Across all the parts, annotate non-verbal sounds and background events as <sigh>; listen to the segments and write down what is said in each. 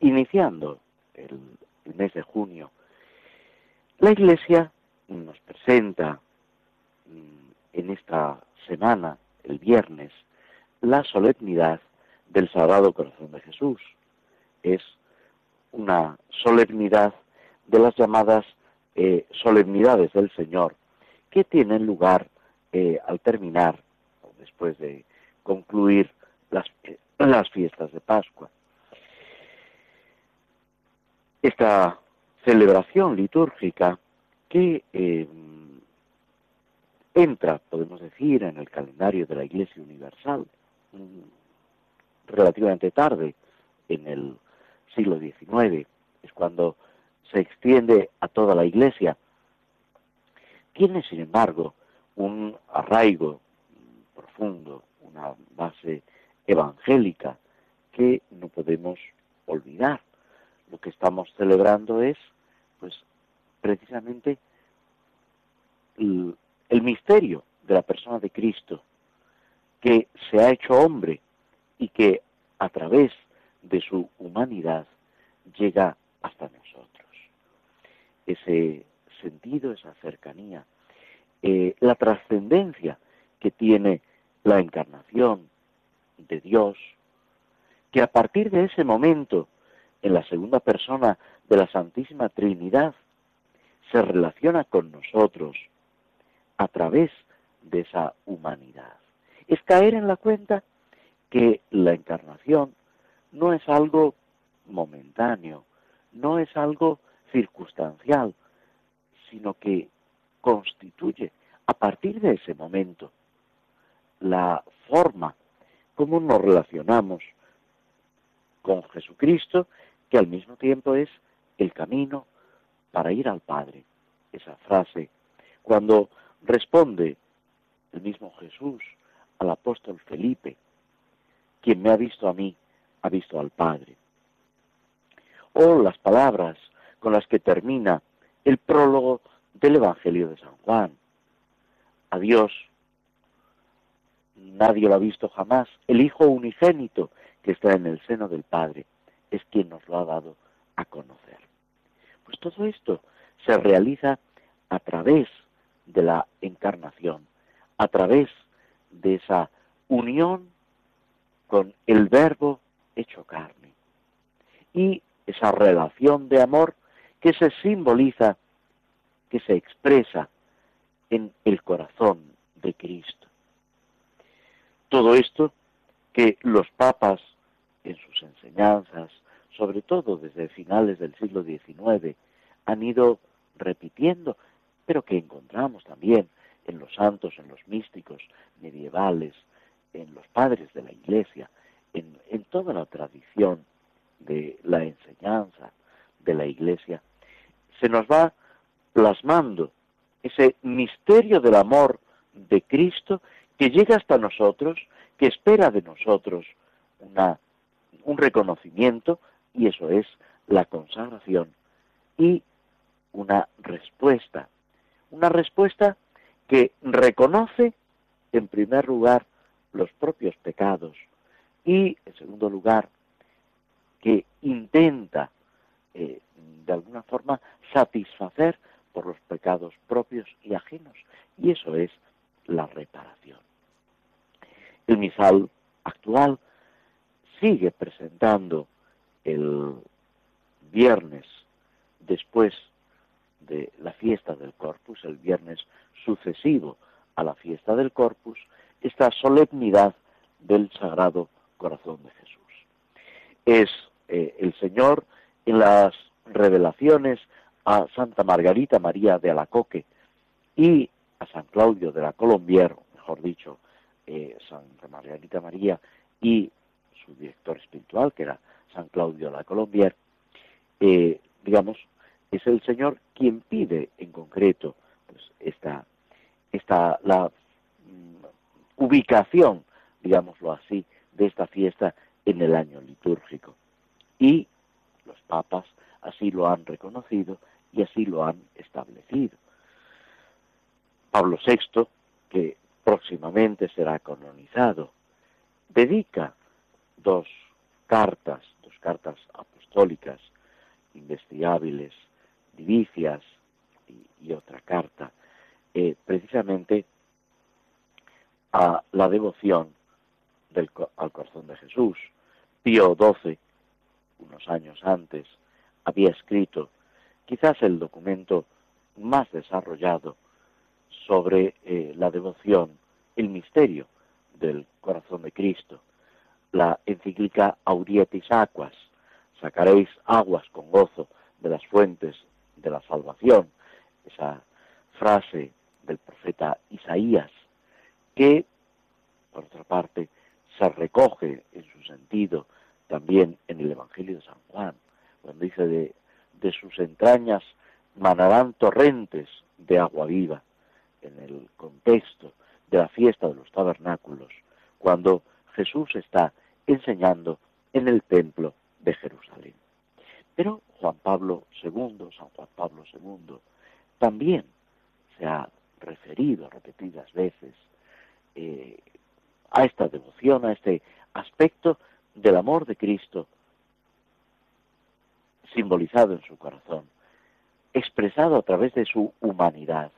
iniciando el, mes de junio, la Iglesia nos presenta mm, en esta semana, el viernes, la solemnidad del Sagrado Corazón de Jesús. Es una solemnidad de las llamadas eh, solemnidades del Señor, que tienen lugar eh, al terminar, o después de concluir las, eh, las fiestas de Pascua. Esta celebración litúrgica que eh, entra, podemos decir, en el calendario de la Iglesia Universal mm, relativamente tarde, en el siglo XIX, es cuando se extiende a toda la Iglesia, tiene, sin embargo, un arraigo profundo, una base evangélica que no podemos olvidar lo que estamos celebrando es, pues, precisamente el, misterio de la persona de Cristo, que se ha hecho hombre y que a través de su humanidad llega hasta nosotros. Ese sentido, esa cercanía, eh, la trascendencia que tiene la encarnación de Dios, que a partir de ese momento en la segunda persona de la Santísima Trinidad, se relaciona con nosotros a través de esa humanidad. Es caer en la cuenta que la encarnación no es algo momentáneo, no es algo circunstancial, sino que constituye a partir de ese momento la forma como nos relacionamos con Jesucristo que al mismo tiempo es el camino para ir al Padre. Esa frase, cuando responde el mismo Jesús al apóstol Felipe, quien me ha visto a mí, ha visto al Padre. O las palabras con las que termina el prólogo del Evangelio de San Juan. A Dios nadie lo ha visto jamás, el Hijo unigénito que está en el seno del Padre es quien nos lo ha dado a conocer. Pues todo esto se realiza a través de la encarnación, a través de esa unión con el verbo hecho carne y esa relación de amor que se simboliza, que se expresa en el corazón de Cristo. Todo esto que los papas en sus enseñanzas, sobre todo desde finales del siglo XIX, han ido repitiendo, pero que encontramos también en los santos, en los místicos medievales, en los padres de la Iglesia, en, en toda la tradición de la enseñanza de la Iglesia, se nos va plasmando ese misterio del amor de Cristo que llega hasta nosotros, que espera de nosotros una un reconocimiento y eso es la consagración y una respuesta, una respuesta que reconoce en primer lugar los propios pecados y en segundo lugar que intenta eh, de alguna forma satisfacer por los pecados propios y ajenos y eso es la reparación. El misal actual sigue presentando el viernes después de la fiesta del Corpus, el viernes sucesivo a la fiesta del Corpus, esta solemnidad del Sagrado Corazón de Jesús. Es eh, el Señor en las revelaciones a Santa Margarita María de Alacoque y a San Claudio de la Colombier, mejor dicho, eh, Santa Margarita María y su director espiritual, que era San Claudio la Colombier, eh, digamos, es el Señor quien pide en concreto pues, esta, esta la mm, ubicación, digámoslo así, de esta fiesta en el año litúrgico. Y los papas así lo han reconocido y así lo han establecido. Pablo VI, que próximamente será canonizado, dedica dos cartas, dos cartas apostólicas investigables, divicias y, otra carta, eh, precisamente a la devoción del, al corazón de Jesús. Pío XII, unos años antes, había escrito quizás el documento más desarrollado sobre eh, la devoción, el misterio del corazón de Cristo, la encíclica Aurietis Aquas, sacaréis aguas con gozo de las fuentes de la salvación, esa frase del profeta Isaías, que, por otra parte, se recoge en su sentido también en el Evangelio de San Juan, cuando dice de, de sus entrañas manarán torrentes de agua viva, en el contexto de la fiesta de los tabernáculos, cuando Jesús está enseñando en el templo de Jerusalén. Pero Juan Pablo II, San Juan Pablo II, también se ha referido repetidas veces eh, a esta devoción, a este aspecto del amor de Cristo simbolizado en su corazón, expresado a través de su humanidad.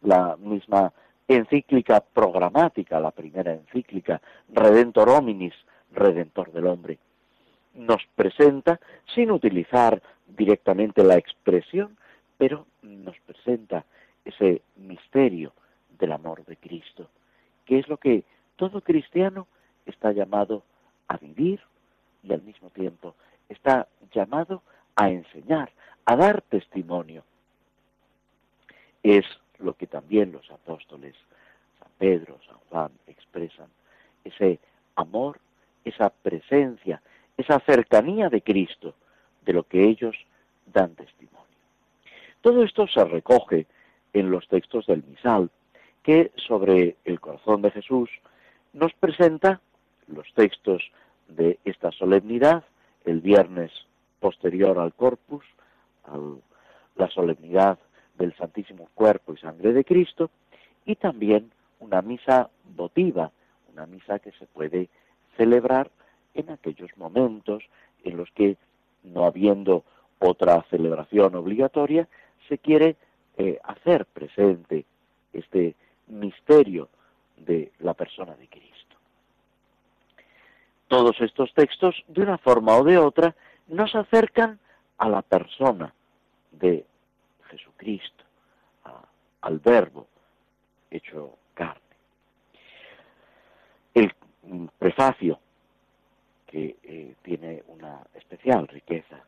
La misma encíclica programática, la primera encíclica, Redentor Hominis, Redentor del Hombre, nos presenta, sin utilizar directamente la expresión, pero nos presenta ese misterio del amor de Cristo, que es lo que todo cristiano está llamado a vivir y al mismo tiempo está llamado a enseñar, a dar testimonio. Es lo que también los apóstoles, San Pedro, San Juan, expresan, ese amor, esa presencia, esa cercanía de Cristo, de lo que ellos dan testimonio. Todo esto se recoge en los textos del misal, que sobre el corazón de Jesús nos presenta los textos de esta solemnidad, el viernes posterior al corpus, a la solemnidad del Santísimo Cuerpo y Sangre de Cristo, y también una misa votiva, una misa que se puede celebrar en aquellos momentos en los que, no habiendo otra celebración obligatoria, se quiere eh, hacer presente este misterio de la persona de Cristo. Todos estos textos, de una forma o de otra, nos acercan a la persona de Jesucristo, al verbo hecho carne. El prefacio, que eh, tiene una especial riqueza,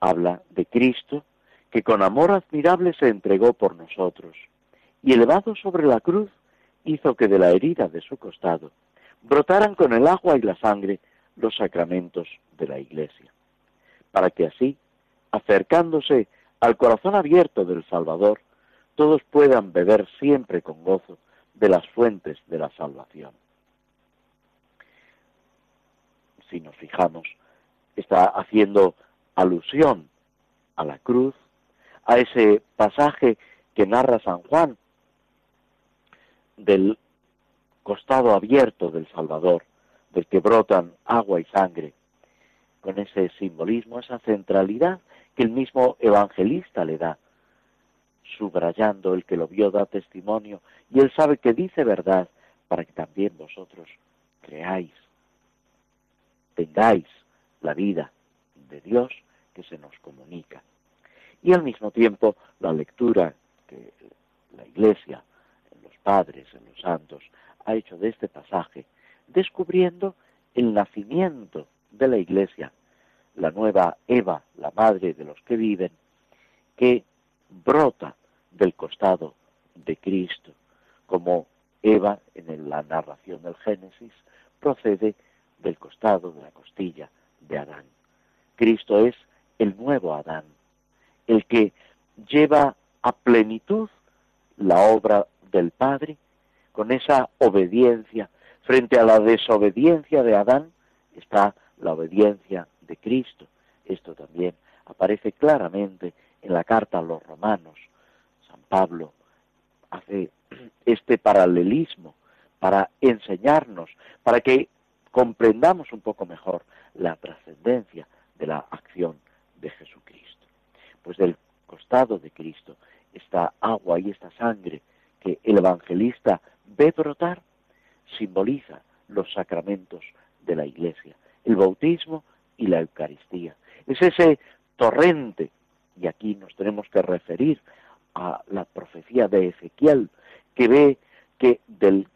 habla de Cristo que con amor admirable se entregó por nosotros y elevado sobre la cruz hizo que de la herida de su costado brotaran con el agua y la sangre los sacramentos de la Iglesia, para que así, acercándose al corazón abierto del Salvador, todos puedan beber siempre con gozo de las fuentes de la salvación. Si nos fijamos, está haciendo alusión a la cruz, a ese pasaje que narra San Juan del costado abierto del Salvador, del que brotan agua y sangre, con ese simbolismo, esa centralidad que el mismo evangelista le da, subrayando el que lo vio da testimonio y él sabe que dice verdad para que también vosotros creáis, tengáis la vida de Dios que se nos comunica. Y al mismo tiempo la lectura que la Iglesia, en los padres, en los santos, ha hecho de este pasaje, descubriendo el nacimiento de la Iglesia, la nueva Eva, la madre de los que viven, que brota del costado de Cristo, como Eva en la narración del Génesis procede del costado de la costilla de Adán. Cristo es el nuevo Adán, el que lleva a plenitud la obra del Padre con esa obediencia. Frente a la desobediencia de Adán está la obediencia de Cristo. Esto también aparece claramente en la carta a los romanos. San Pablo hace <clears throat> este paralelismo para enseñarnos, para que comprendamos un poco mejor la trascendencia de la acción de Jesucristo. Pues del costado de Cristo esta agua y esta sangre que el evangelista ve brotar simboliza los sacramentos de la Iglesia, el bautismo y la Eucaristía. Es ese torrente, y aquí nos tenemos que referir a la profecía de Ezequiel, que ve que del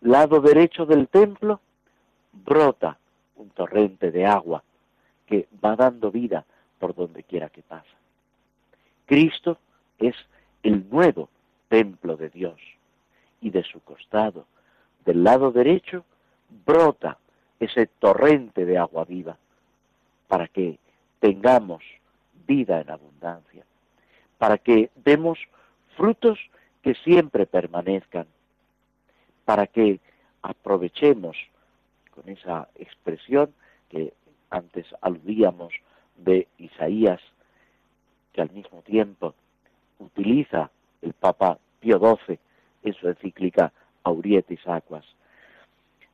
lado derecho del templo brota un torrente de agua que va dando vida por donde quiera que pasa. Cristo es el nuevo templo de Dios y de su costado, del lado derecho, brota ese torrente de agua viva para que tengamos vida en abundancia, para que demos frutos que siempre permanezcan, para que aprovechemos con esa expresión que antes aludíamos de Isaías, que al mismo tiempo utiliza el Papa Pío XII en su encíclica Aurietis Aquas,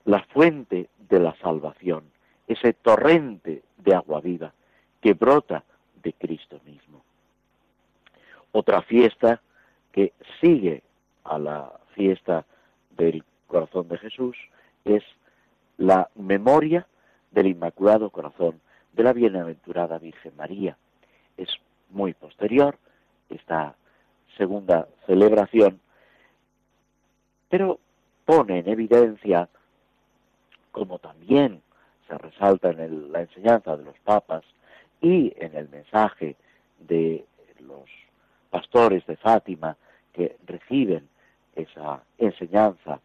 la fuente de la salvación, ese torrente de agua viva que brota de Cristo mismo. Otra fiesta que sigue a la fiesta del corazón de Jesús es la memoria del Inmaculado Corazón de la Bienaventurada Virgen María. Es muy posterior esta segunda celebración, pero pone en evidencia, como también se resalta en la enseñanza de los papas y en el mensaje de los pastores de Fátima que reciben esa enseñanza,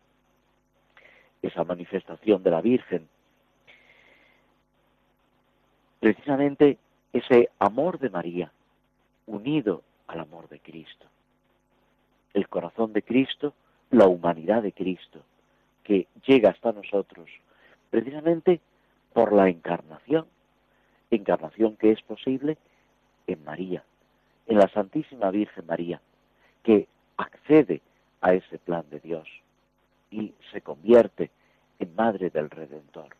esa manifestación de la Virgen, precisamente ese amor de María unido al amor de Cristo. El corazón de Cristo, la humanidad de Cristo, que llega hasta nosotros precisamente por la encarnación, encarnación que es posible en María, en la Santísima Virgen María, que accede a ese plan de Dios y se convierte en Madre del Redentor.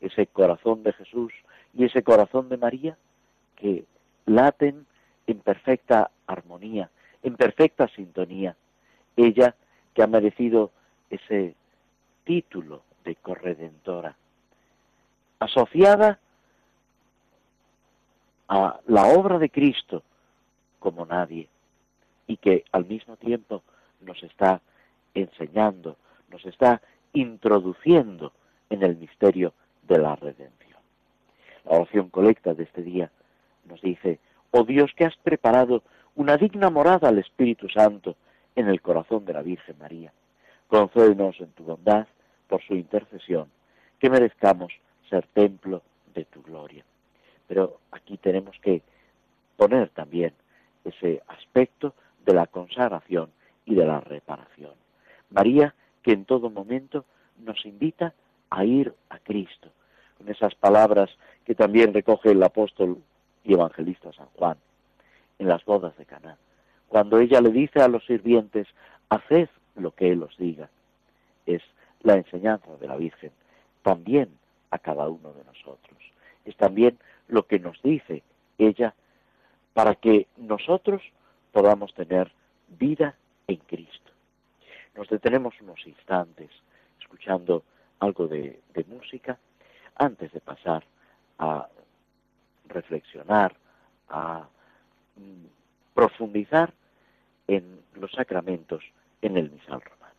Ese corazón de Jesús y ese corazón de María que laten en perfecta armonía, en perfecta sintonía. Ella que ha merecido ese título de corredentora, asociada a la obra de Cristo como nadie y que al mismo tiempo nos está enseñando, nos está introduciendo en el misterio de la redención. La oración colecta de este día nos dice, oh Dios que has preparado una digna morada al Espíritu Santo en el corazón de la Virgen María, concédenos en tu bondad, por su intercesión, que merezcamos ser templo de tu gloria. Pero aquí tenemos que poner también ese aspecto de la consagración y de la reparación. María, que en todo momento nos invita a ir a Cristo, con esas palabras que también recoge el apóstol y evangelista San Juan en las bodas de Caná, cuando ella le dice a los sirvientes, haced lo que él os diga. Es la enseñanza de la Virgen, también a cada uno de nosotros. Es también lo que nos dice ella para que nosotros podamos tener vida en Cristo. Nos detenemos unos instantes escuchando algo de, música antes de pasar a reflexionar, a mm, profundizar en los sacramentos en el misal romano.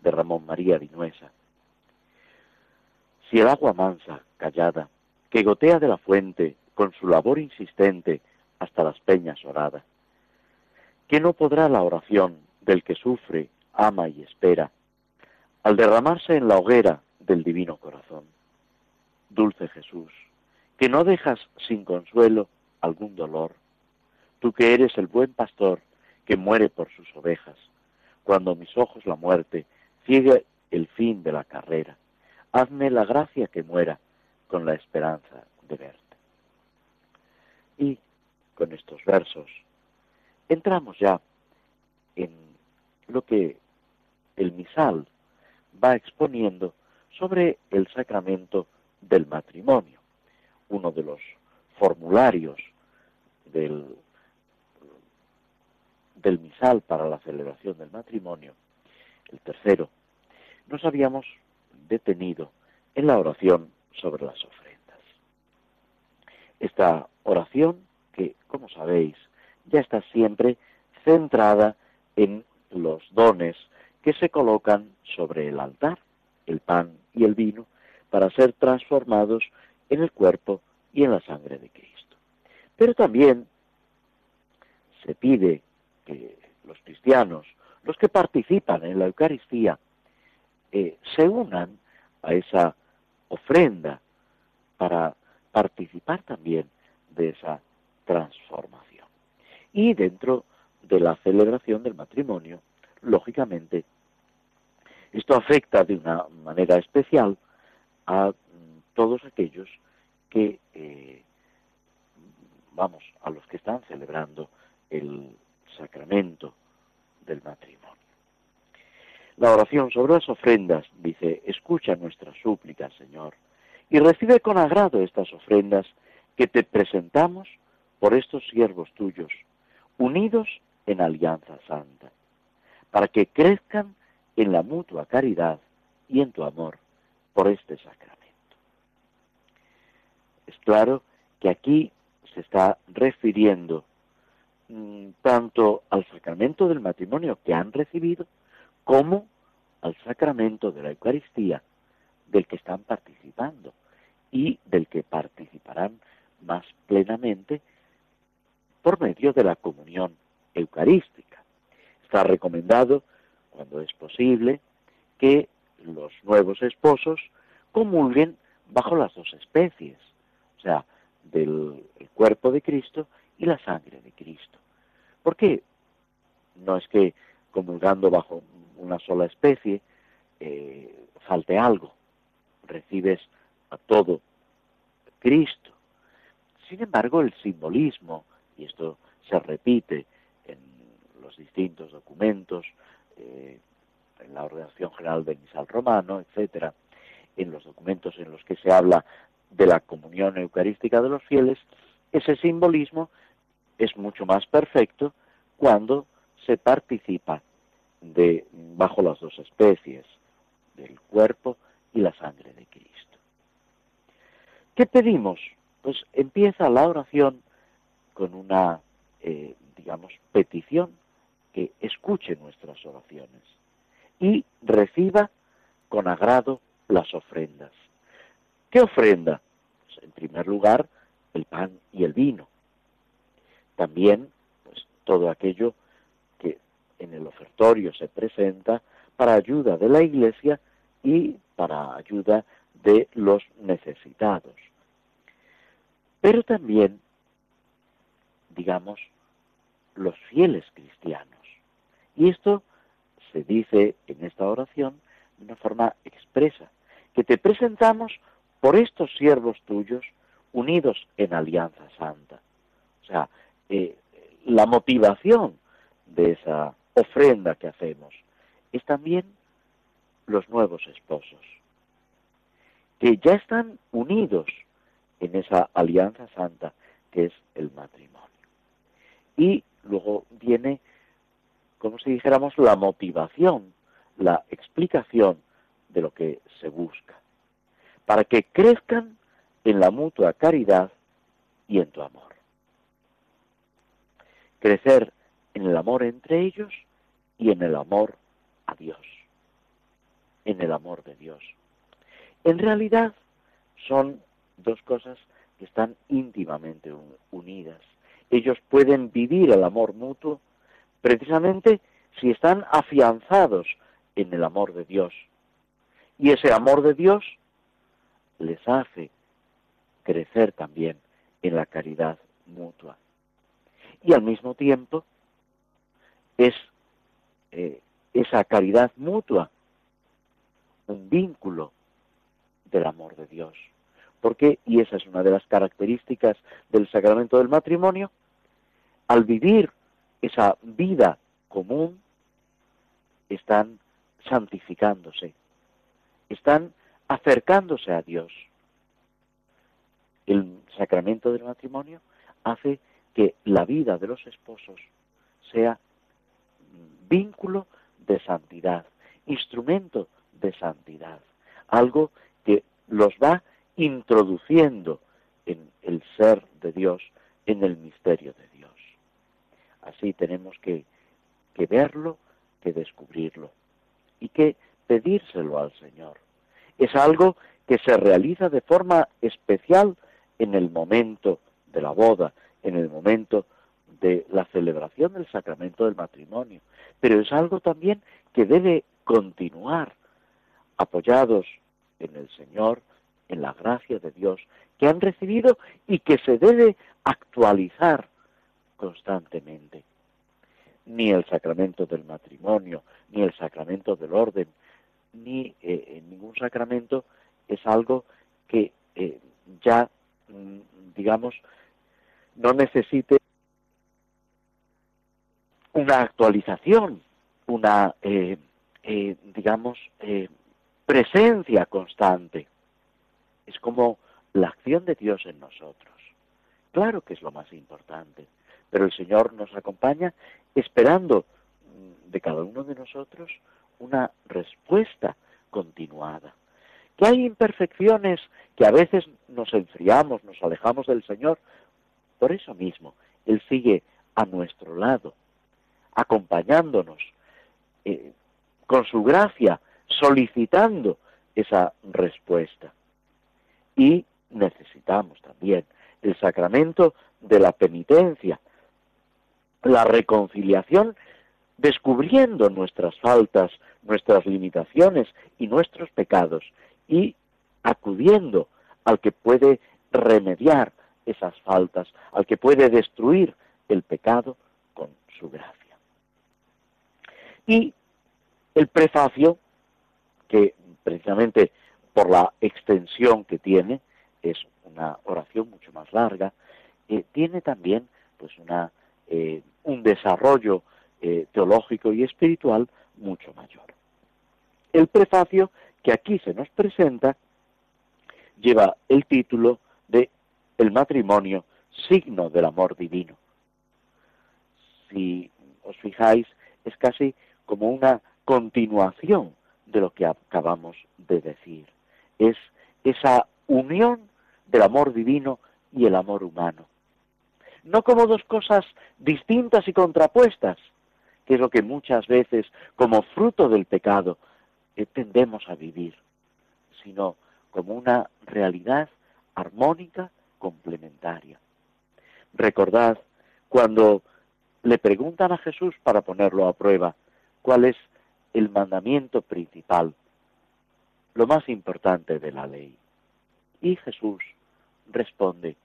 De Ramón María Vinuesa. Si el agua mansa, callada, que gotea de la fuente con su labor insistente hasta las peñas oradas, que no podrá la oración del que sufre, ama y espera, al derramarse en la hoguera del divino corazón. Dulce Jesús, que no dejas sin consuelo algún dolor, tú que eres el buen pastor que muere por sus ovejas, cuando mis ojos la muerte ciegue el fin de la carrera, hazme la gracia que muera con la esperanza de verte. Y con estos versos entramos ya en lo que el misal va exponiendo sobre el sacramento del matrimonio, uno de los formularios del, del misal para la celebración del matrimonio, el tercero, nos habíamos detenido en la oración sobre las ofrendas. Esta oración, que como sabéis, ya está siempre centrada en los dones que se colocan sobre el altar, el pan y el vino, para ser transformados en el cuerpo y en la sangre de Cristo. Pero también se pide que los cristianos, los que participan en la Eucaristía, eh, se unan a esa ofrenda para participar también de esa transformación. Y dentro de la celebración del matrimonio, lógicamente, esto afecta de una manera especial a mm, todos aquellos que, eh, vamos, a los que están celebrando el sacramento del matrimonio. La oración sobre las ofrendas dice, escucha nuestras súplicas, Señor, y recibe con agrado estas ofrendas que te presentamos por estos siervos tuyos, unidos en alianza santa, para que crezcan en la mutua caridad y en tu amor por este sacramento. Es claro que aquí se está refiriendo mm, tanto al sacramento del matrimonio que han recibido como al sacramento de la Eucaristía del que están participando y del que participarán más plenamente por medio de la comunión eucarística. Está recomendado, cuando es posible, que los nuevos esposos comulguen bajo las dos especies, o sea, del cuerpo de Cristo y la sangre de Cristo. ¿Por qué? No es que comulgando bajo una sola especie eh, falte algo, recibes a todo Cristo. Sin embargo, el simbolismo, y esto se repite en los distintos documentos, eh, en la ordenación general del misal romano, etcétera, en los documentos en los que se habla de la comunión eucarística de los fieles, ese simbolismo es mucho más perfecto cuando se participa de bajo las dos especies, del cuerpo y la sangre de Cristo. ¿Qué pedimos? Pues empieza la oración con una, eh, digamos, petición que escuche nuestras oraciones y reciba con agrado las ofrendas. ¿Qué ofrenda? Pues, en primer lugar, el pan y el vino. También, pues todo aquello que en el ofertorio se presenta para ayuda de la Iglesia y para ayuda de los necesitados. Pero también, digamos, los fieles cristianos. Y esto se dice en esta oración de una forma expresa, que te presentamos por estos siervos tuyos unidos en alianza santa. O sea, eh, la motivación de esa ofrenda que hacemos es también los nuevos esposos, que ya están unidos en esa alianza santa que es el matrimonio. Y luego viene, como si dijéramos, la motivación, la explicación de lo que se busca, para que crezcan en la mutua caridad y en tu amor. Crecer en el amor entre ellos y en el amor a Dios, en el amor de Dios. En realidad son dos cosas que están íntimamente unidas. Ellos pueden vivir el amor mutuo precisamente si están afianzados en el amor de Dios. Y ese amor de Dios les hace crecer también en la caridad mutua. Y al mismo tiempo es eh, esa caridad mutua un vínculo del amor de Dios. Porque, y esa es una de las características del sacramento del matrimonio, al vivir esa vida común, están santificándose, están acercándose a Dios. El sacramento del matrimonio hace que la vida de los esposos sea vínculo de santidad, instrumento de santidad, algo que los va introduciendo en el ser de Dios, en el misterio de Dios. Así tenemos que, que verlo, que descubrirlo y que pedírselo al Señor. Es algo que se realiza de forma especial en el momento de la boda, en el momento de la celebración del sacramento del matrimonio, pero es algo también que debe continuar apoyados en el Señor, en la gracia de Dios que han recibido y que se debe actualizar constantemente. Ni el sacramento del matrimonio, ni el sacramento del orden, ni eh, ningún sacramento es algo que eh, ya, mm, digamos, no necesite una actualización, una, eh, digamos, presencia constante. Es como la acción de Dios en nosotros. Claro que es lo más importante, pero el Señor nos acompaña esperando mm, de cada uno de nosotros una respuesta continuada. Que hay imperfecciones, que a veces nos enfriamos, nos alejamos del Señor. Por eso mismo, Él sigue a nuestro lado, acompañándonos, eh, con su gracia, solicitando esa respuesta. Y necesitamos también el sacramento de la penitencia, la reconciliación, descubriendo nuestras faltas, nuestras limitaciones y nuestros pecados y acudiendo al que puede remediar esas faltas, al que puede destruir el pecado con su gracia. Y el prefacio que precisamente por la extensión que tiene, es una oración mucho más larga, eh, tiene también pues una, eh, un desarrollo eh, teológico y espiritual mucho mayor. El prefacio que aquí se nos presenta lleva el título de El matrimonio, signo del amor divino. Si os fijáis, es casi como una continuación de lo que acabamos de decir. Es esa unión del amor divino y el amor humano. No como dos cosas distintas y contrapuestas, que es lo que muchas veces, como fruto del pecado, eh, tendemos a vivir, sino como una realidad armónica, complementaria. Recordad cuando le preguntan a Jesús para ponerlo a prueba, ¿cuál es el mandamiento principal, lo más importante de la ley. Y Jesús responde,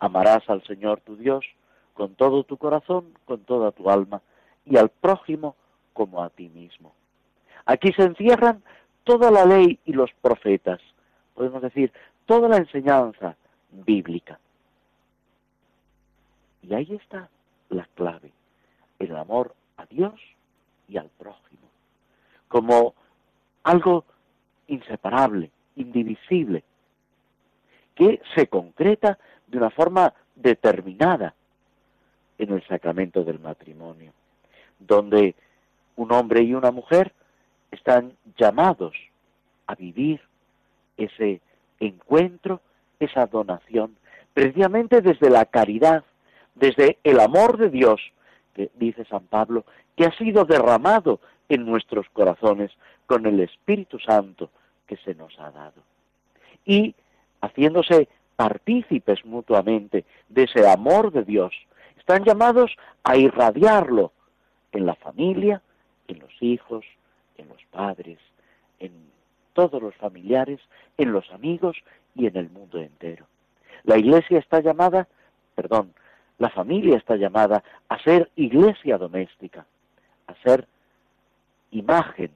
amarás al Señor tu Dios con todo tu corazón, con toda tu alma, y al prójimo como a ti mismo. Aquí se encierran toda la ley y los profetas, podemos decir, toda la enseñanza bíblica. Y ahí está la clave, el amor a Dios y al prójimo como algo inseparable, indivisible, que se concreta de una forma determinada en el sacramento del matrimonio, donde un hombre y una mujer están llamados a vivir ese encuentro, esa donación, precisamente desde la caridad, desde el amor de Dios que dice San Pablo, que ha sido derramado en nuestros corazones con el Espíritu Santo que se nos ha dado. Y haciéndose partícipes mutuamente de ese amor de Dios, están llamados a irradiarlo en la familia, en los hijos, en los padres, en todos los familiares, en los amigos y en el mundo entero. La iglesia está llamada, perdón, la familia está llamada a ser iglesia doméstica, a ser imagen,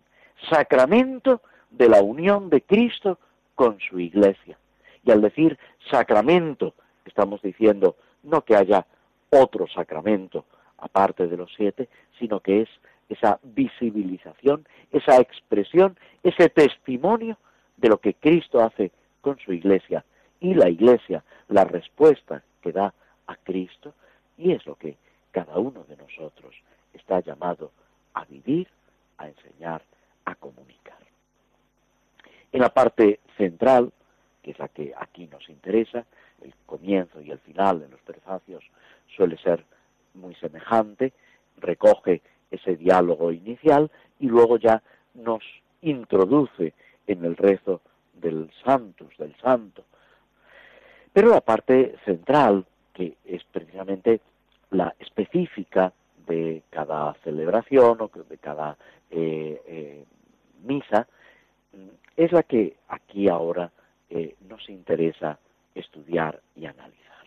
sacramento de la unión de Cristo con su iglesia. Y al decir sacramento, estamos diciendo no que haya otro sacramento aparte de los siete, sino que es esa visibilización, esa expresión, ese testimonio de lo que Cristo hace con su iglesia y la iglesia, la respuesta que da a Cristo, y es lo que cada uno de nosotros está llamado a vivir, a enseñar, a comunicar. En la parte central, que es la que aquí nos interesa, el comienzo y el final de los prefacios suele ser muy semejante, recoge ese diálogo inicial y luego ya nos introduce en el rezo del Santus, del Santo. Pero la parte central, que es precisamente la específica de cada celebración o de cada eh, eh, misa, es la que aquí ahora eh, nos interesa estudiar y analizar.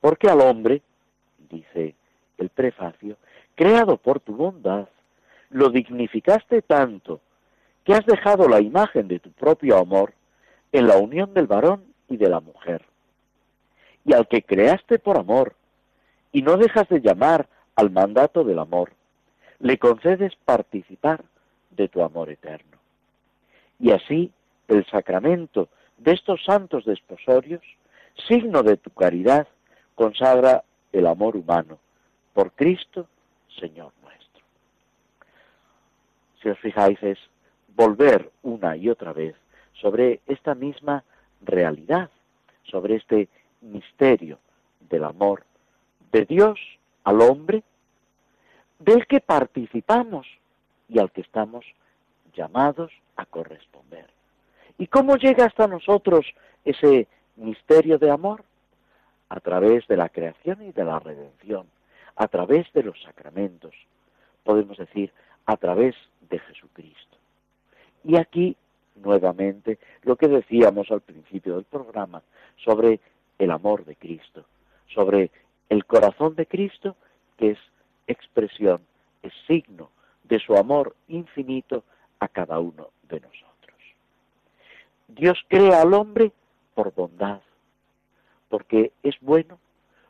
Porque al hombre, dice el prefacio, creado por tu bondad, lo dignificaste tanto que has dejado la imagen de tu propio amor en la unión del varón y de la mujer. Y al que creaste por amor, y no dejas de llamar al mandato del amor, le concedes participar de tu amor eterno. Y así el sacramento de estos santos desposorios, signo de tu caridad, consagra el amor humano por Cristo, Señor nuestro. Si os fijáis es volver una y otra vez sobre esta misma realidad, sobre este misterio del amor de Dios al hombre, del que participamos y al que estamos llamados a corresponder. ¿Y cómo llega hasta nosotros ese misterio de amor? A través de la creación y de la redención, a través de los sacramentos, podemos decir, a través de Jesucristo. Y aquí, nuevamente, lo que decíamos al principio del programa sobre el amor de Cristo, sobre el corazón de Cristo, que es expresión, es signo de su amor infinito a cada uno de nosotros. Dios crea al hombre por bondad, porque es bueno,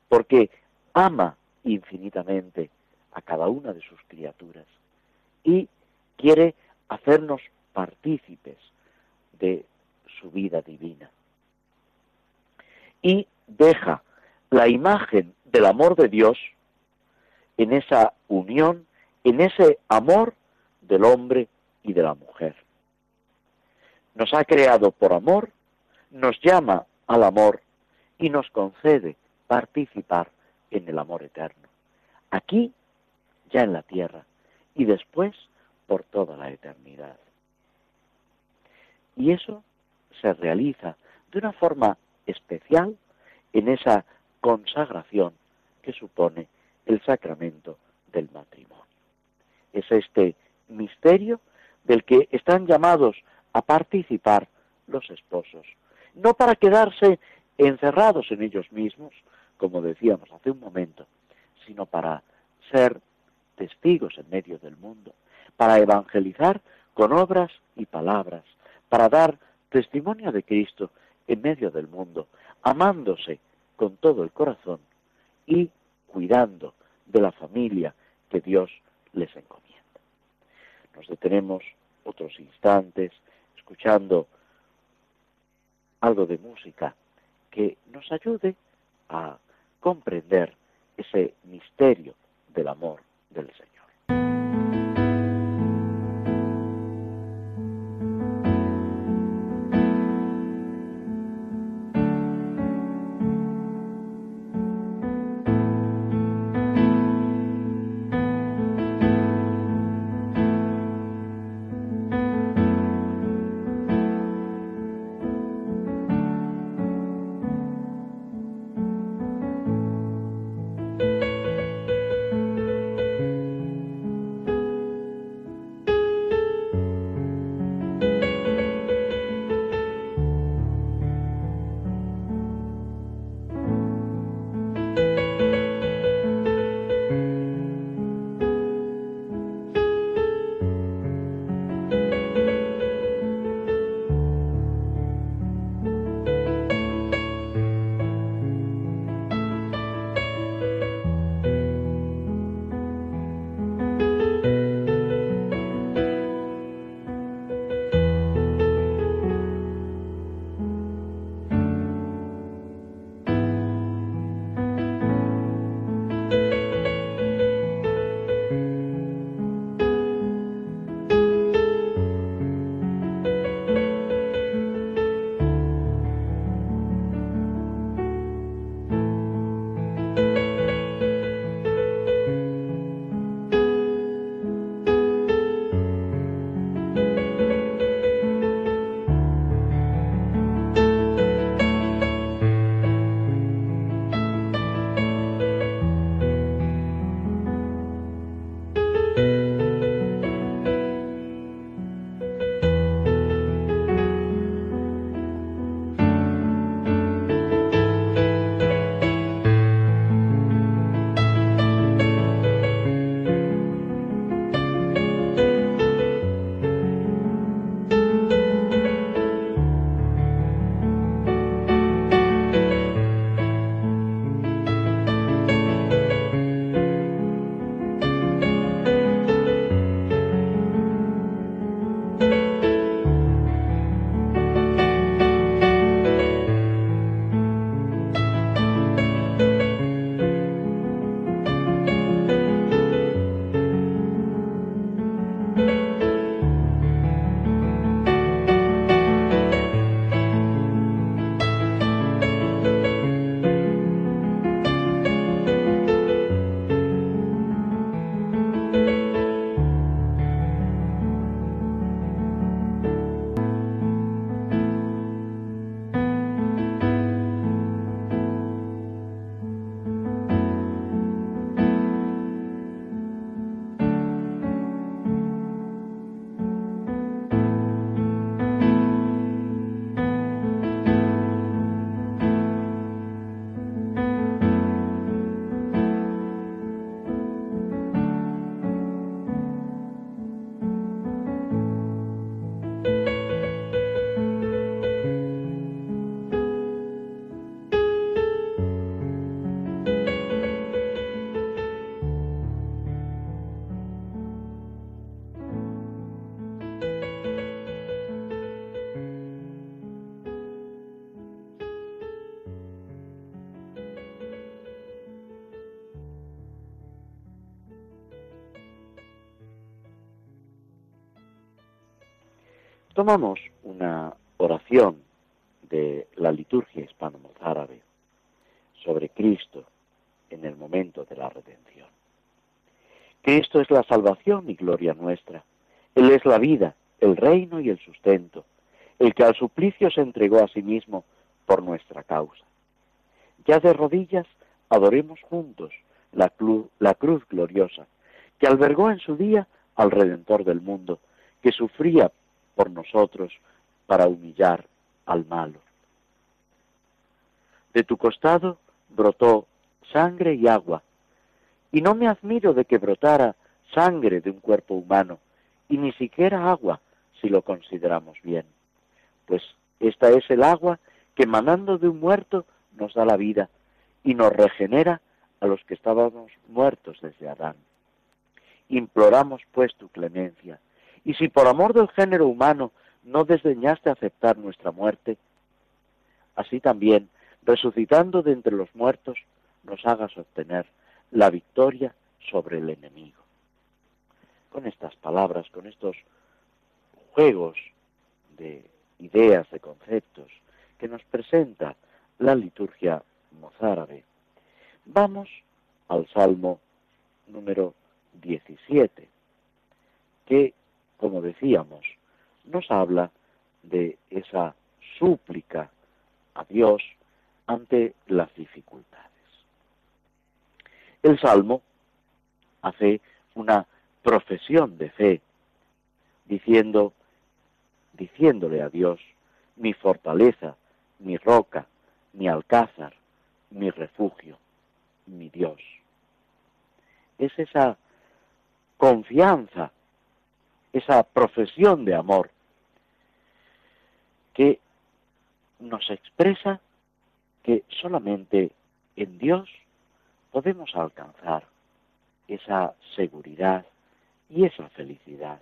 porque ama infinitamente a cada una de sus criaturas y quiere hacernos partícipes de su vida divina. Y deja la imagen del amor de Dios en esa unión, en ese amor del hombre y de la mujer nos ha creado por amor, nos llama al amor y nos concede participar en el amor eterno. Aquí, ya en la tierra, y después por toda la eternidad. Y eso se realiza de una forma especial en esa consagración que supone el sacramento del matrimonio. Es este misterio del que están llamados a participar los esposos, no para quedarse encerrados en ellos mismos, como decíamos hace un momento, sino para ser testigos en medio del mundo, para evangelizar con obras y palabras, para dar testimonio de Cristo en medio del mundo, amándose con todo el corazón y cuidando de la familia que Dios les encomienda. Nos detenemos otros instantes escuchando algo de música que nos ayude a comprender ese misterio del amor del Señor. Tomamos una oración de la liturgia hispano-mozárabe sobre Cristo en el momento de la redención. Cristo es la salvación y gloria nuestra. Él es la vida, el reino y el sustento, el que al suplicio se entregó a sí mismo por nuestra causa. Ya de rodillas adoremos juntos la, la cruz gloriosa, que albergó en su día al Redentor del mundo, que sufría por nosotros para humillar al malo. De tu costado brotó sangre y agua, y no me admiro de que brotara sangre de un cuerpo humano, y ni siquiera agua, si lo consideramos bien, pues esta es el agua que emanando de un muerto nos da la vida y nos regenera a los que estábamos muertos desde Adán. Imploramos pues tu clemencia, y si por amor del género humano no desdeñaste aceptar nuestra muerte, así también, resucitando de entre los muertos, nos hagas obtener la victoria sobre el enemigo. Con estas palabras, con estos juegos de ideas, de conceptos que nos presenta la liturgia mozárabe, vamos al Salmo número 17, que, como decíamos, nos habla de esa súplica a Dios ante las dificultades. El Salmo hace una profesión de fe, diciendo, diciéndole a Dios, mi fortaleza, mi roca, mi alcázar, mi refugio, mi Dios. Es esa confianza, esa profesión de amor que nos expresa que solamente en Dios podemos alcanzar esa seguridad y esa felicidad.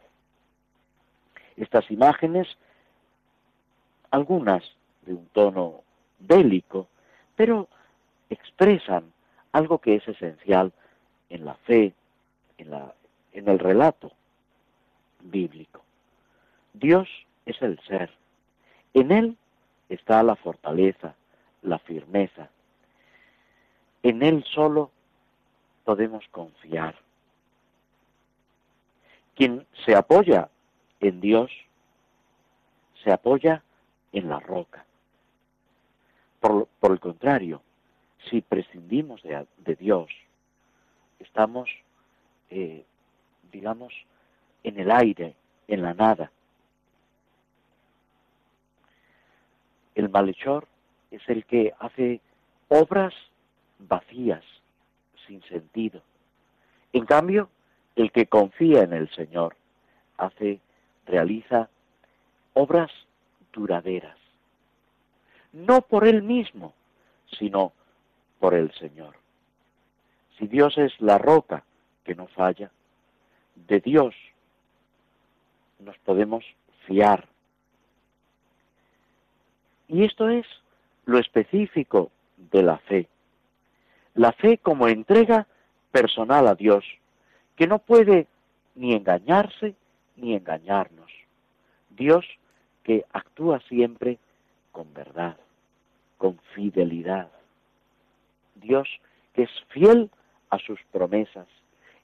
Estas imágenes, algunas de un tono bélico, pero expresan algo que es esencial en la fe, en, la, en el relato bíblico. Dios es el ser. En Él está la fortaleza, la firmeza. En Él solo podemos confiar. Quien se apoya en Dios, se apoya en la roca. Por, el contrario, si prescindimos de, Dios, estamos, eh, digamos, en el aire, en la nada. El malhechor es el que hace obras vacías, sin sentido. En cambio, el que confía en el Señor hace, realiza obras duraderas. No por él mismo, sino por el Señor. Si Dios es la roca que no falla, de Dios nos podemos fiar. Y esto es lo específico de la fe. La fe como entrega personal a Dios, que no puede ni engañarse ni engañarnos. Dios que actúa siempre con verdad, con fidelidad. Dios que es fiel a sus promesas.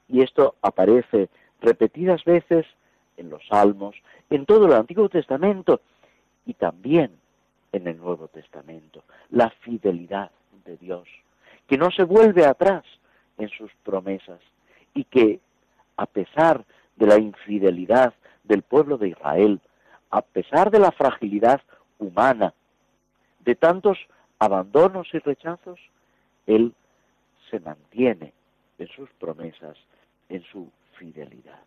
Y esto aparece repetidas veces en los Salmos, en todo el Antiguo Testamento y también en el Nuevo Testamento. La fidelidad de Dios, que no se vuelve atrás en sus promesas y que a pesar de la infidelidad del pueblo de Israel, a pesar de la fragilidad humana, de tantos abandonos y rechazos, Él se mantiene en sus promesas, en su fidelidad.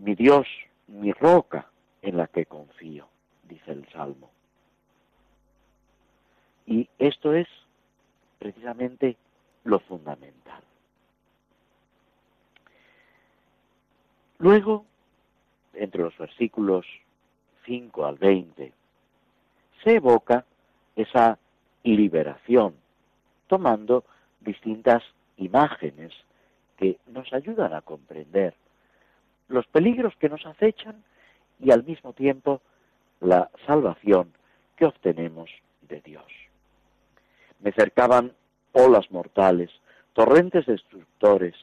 Mi Dios, mi roca en la que confío, dice el Salmo. Y esto es precisamente lo fundamental. Luego, entre los versículos 5 al 20, se evoca esa liberación, tomando distintas imágenes que nos ayudan a comprender los peligros que nos acechan y al mismo tiempo la salvación que obtenemos de Dios. Me cercaban olas mortales, torrentes destructores,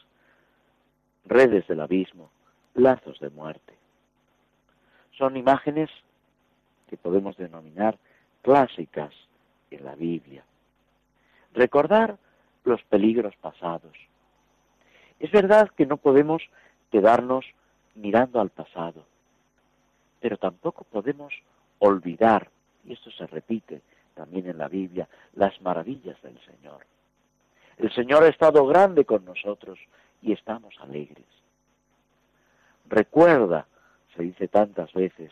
redes del abismo, lazos de muerte. Son imágenes que podemos denominar clásicas en la Biblia. Recordar los peligros pasados. Es verdad que no podemos quedarnos mirando al pasado, pero tampoco podemos olvidar, y esto se repite también en la Biblia, las maravillas del Señor. El Señor ha estado grande con nosotros y estamos alegres. Recuerda, se dice tantas veces,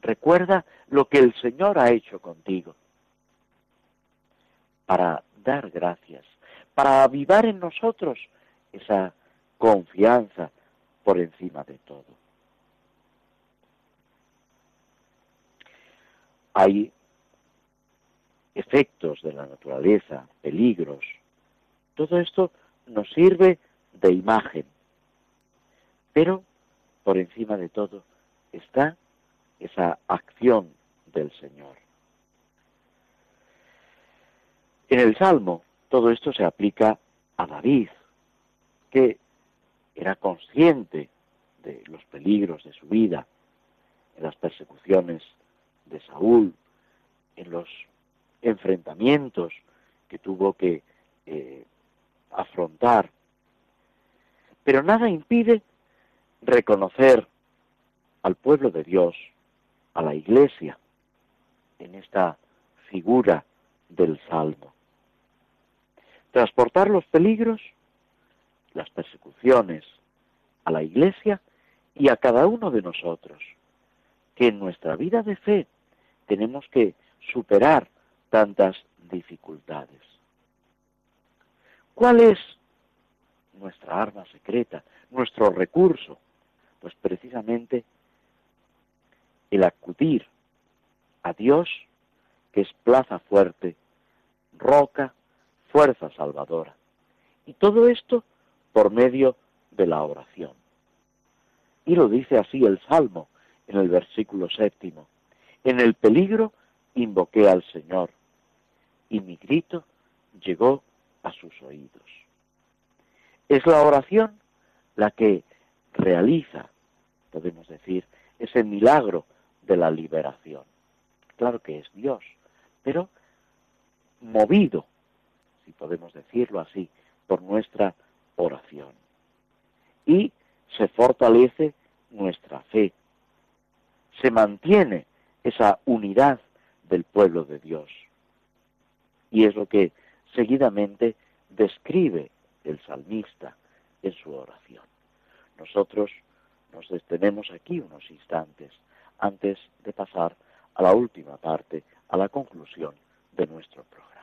recuerda lo que el Señor ha hecho contigo para dar gracias, para avivar en nosotros esa confianza por encima de todo. Hay efectos de la naturaleza, peligros. Todo esto nos sirve de imagen. Pero por encima de todo está esa acción del Señor. En el Salmo todo esto se aplica a David, que era consciente de los peligros de su vida, en las persecuciones de Saúl, en los enfrentamientos que tuvo que eh, afrontar. Pero nada impide reconocer al pueblo de Dios, a la iglesia, en esta figura del Salmo. Transportar los peligros, las persecuciones, a la iglesia y a cada uno de nosotros, que en nuestra vida de fe tenemos que superar tantas dificultades. ¿Cuál es nuestra arma secreta, nuestro recurso? Pues precisamente el acudir a Dios, que es plaza fuerte, roca, fuerza salvadora. Y todo esto por medio de la oración. Y lo dice así el Salmo en el versículo séptimo. En el peligro invoqué al Señor y mi grito llegó a sus oídos. Es la oración la que realiza, podemos decir, ese milagro de la liberación. Claro que es Dios, pero movido, si podemos decirlo así, por nuestra oración. Y se fortalece nuestra fe, se mantiene esa unidad del pueblo de Dios. Y es lo que seguidamente describe el salmista en su oración. Nosotros nos detenemos aquí unos instantes antes de pasar a la última parte, a la conclusión de nuestro programa.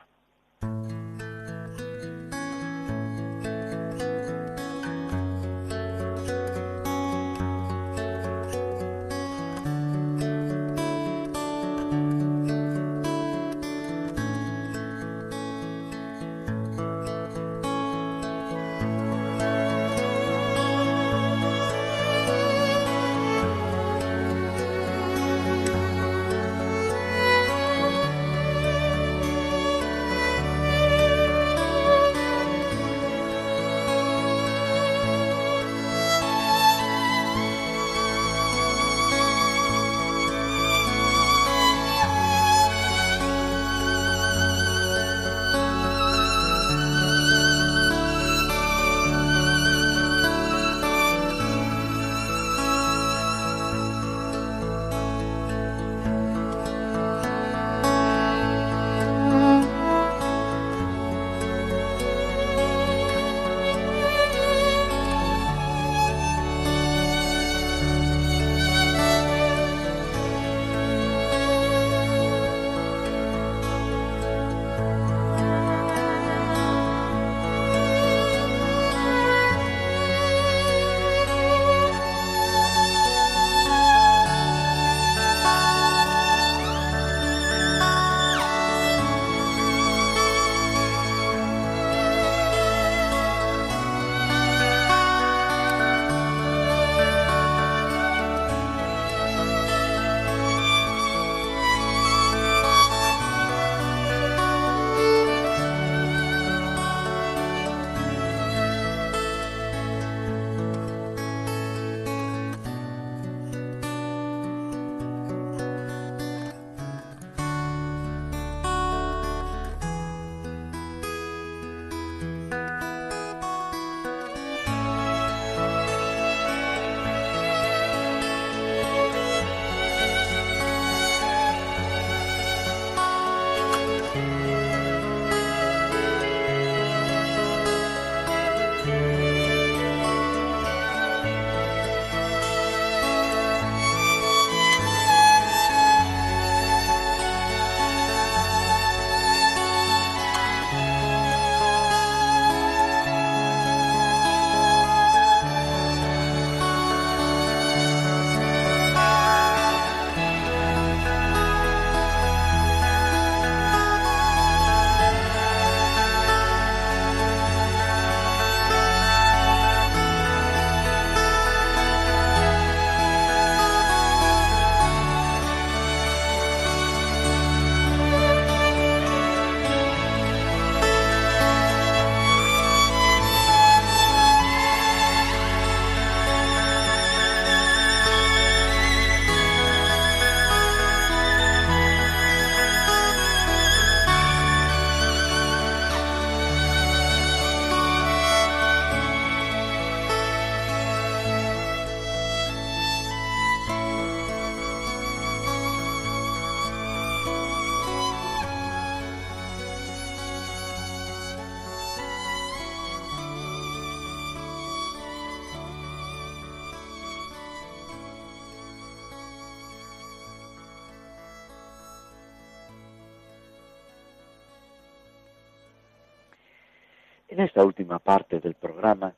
En esta última parte del programa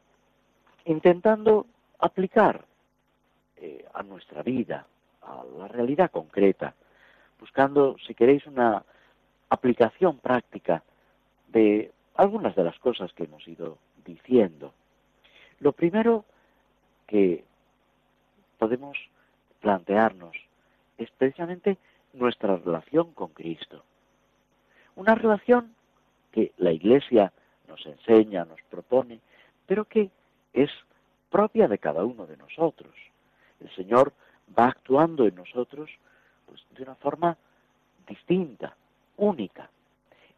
intentando aplicar eh, a nuestra vida, a la realidad concreta, buscando, si queréis, una aplicación práctica de algunas de las cosas que hemos ido diciendo. Lo primero que podemos plantearnos es precisamente nuestra relación con Cristo. Una relación que la Iglesia nos enseña, nos propone, pero que es propia de cada uno de nosotros. El Señor va actuando en nosotros pues, de una forma distinta, única.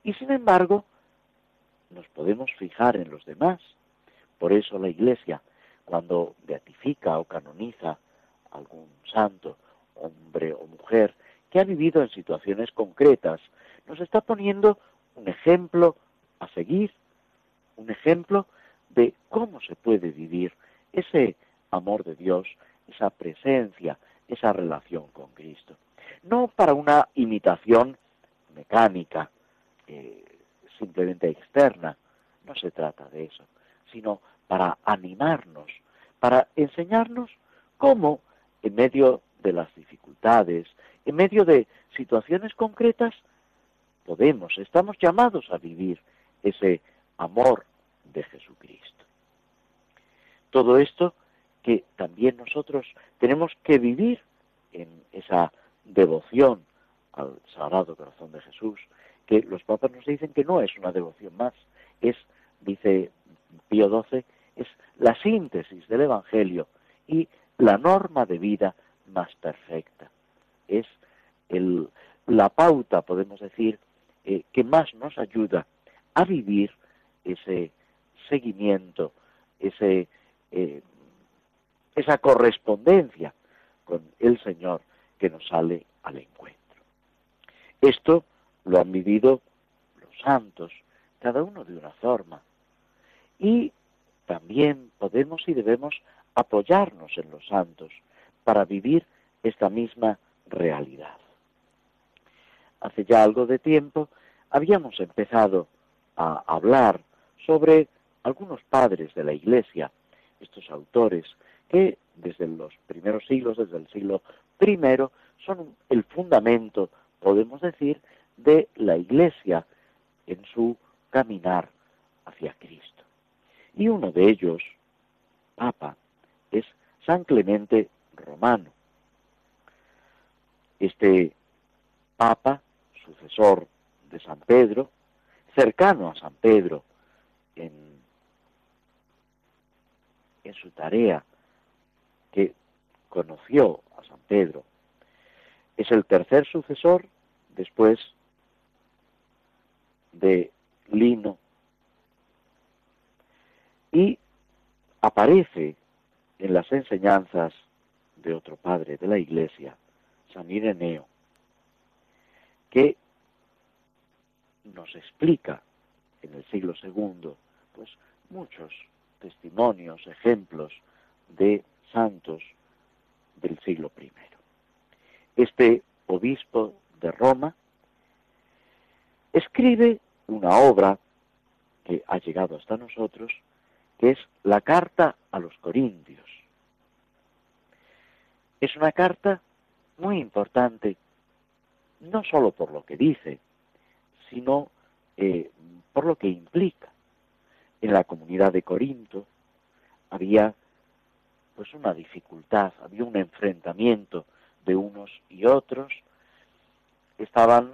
Y sin embargo, nos podemos fijar en los demás. Por eso la Iglesia, cuando beatifica o canoniza algún santo, hombre o mujer, que ha vivido en situaciones concretas, nos está poniendo un ejemplo a seguir, un ejemplo de cómo se puede vivir ese amor de Dios, esa presencia, esa relación con Cristo. No para una imitación mecánica, eh, simplemente externa, no se trata de eso, sino para animarnos, para enseñarnos cómo en medio de las dificultades, en medio de situaciones concretas, podemos, estamos llamados a vivir ese amor de Jesucristo. Todo esto que también nosotros tenemos que vivir en esa devoción al Sagrado Corazón de Jesús, que los papas nos dicen que no es una devoción más, es, dice Pío XII, es la síntesis del Evangelio y la norma de vida más perfecta. Es la pauta, podemos decir, eh, que más nos ayuda a vivir ese seguimiento, ese, eh, esa correspondencia con el Señor que nos sale al encuentro. Esto lo han vivido los santos, cada uno de una forma. Y también podemos y debemos apoyarnos en los santos para vivir esta misma realidad. Hace ya algo de tiempo habíamos empezado a hablar sobre algunos padres de la Iglesia, estos autores que desde los primeros siglos, desde el siglo I, son el fundamento, podemos decir, de la Iglesia en su caminar hacia Cristo. Y uno de ellos, Papa, es San Clemente Romano. Este Papa, sucesor de San Pedro, cercano a San Pedro en, su tarea que conoció a San Pedro, es el tercer sucesor después de Lino. Y aparece en las enseñanzas de otro padre de la iglesia, San Ireneo, que nos explica en el siglo II pues muchos testimonios, ejemplos de santos del siglo I. Este obispo de Roma escribe una obra que ha llegado hasta nosotros, que es la carta a los Corintios. Es una carta muy importante, no sólo por lo que dice, sino eh, por lo que implica. En la comunidad de Corinto había pues una dificultad, había un enfrentamiento de unos y otros, estaban,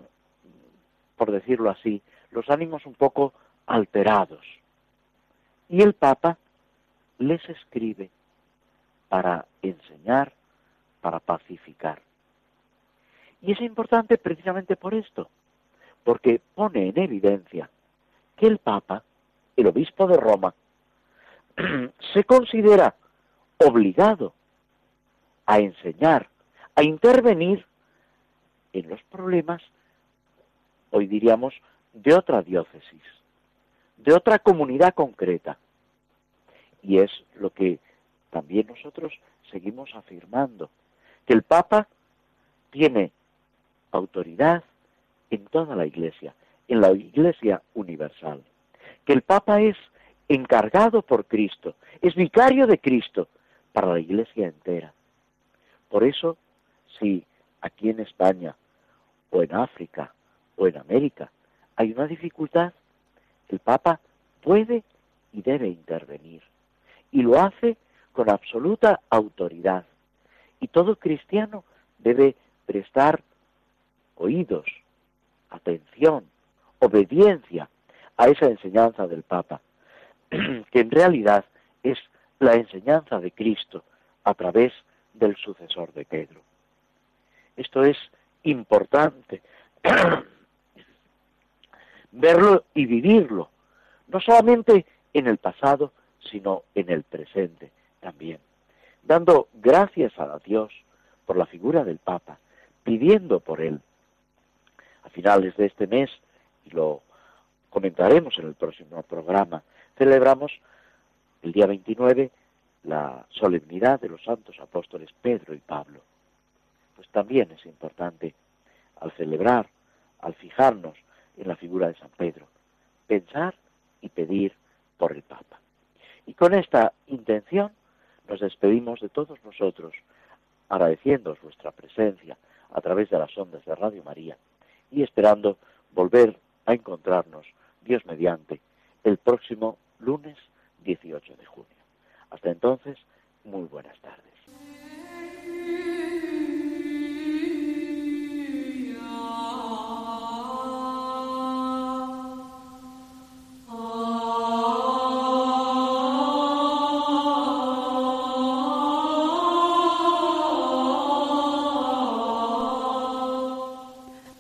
por decirlo así, los ánimos un poco alterados. Y el Papa les escribe para enseñar, para pacificar. Y es importante precisamente por esto, porque pone en evidencia que el Papa, el obispo de Roma, <clears throat> se considera obligado a enseñar, a intervenir en los problemas, hoy diríamos, de otra diócesis, de otra comunidad concreta. Y es lo que también nosotros seguimos afirmando, que el Papa tiene autoridad en toda la Iglesia, en la Iglesia universal, que el Papa es encargado por Cristo, es vicario de Cristo para la Iglesia entera. Por eso, si aquí en España, o en África, o en América, hay una dificultad, el Papa puede y debe intervenir. Y lo hace con absoluta autoridad. Y todo cristiano debe prestar oídos, atención, obediencia a esa enseñanza del Papa, <clears throat> que en realidad es la enseñanza de Cristo a través del sucesor de Pedro. Esto es importante <clears throat> verlo y vivirlo, no solamente en el pasado, sino en el presente también, dando gracias a Dios por la figura del Papa, pidiendo por él. A finales de este mes, y lo comentaremos en el próximo programa, celebramos el día 29 la solemnidad de los santos apóstoles Pedro y Pablo. Pues también es importante al celebrar, al fijarnos en la figura de San Pedro, pensar y pedir por el Papa. Y con esta intención nos despedimos de todos nosotros, agradeciendo vuestra presencia a través de las ondas de Radio María y esperando volver a encontrarnos, Dios mediante, el próximo lunes 18 de junio. Hasta entonces, muy buenas tardes.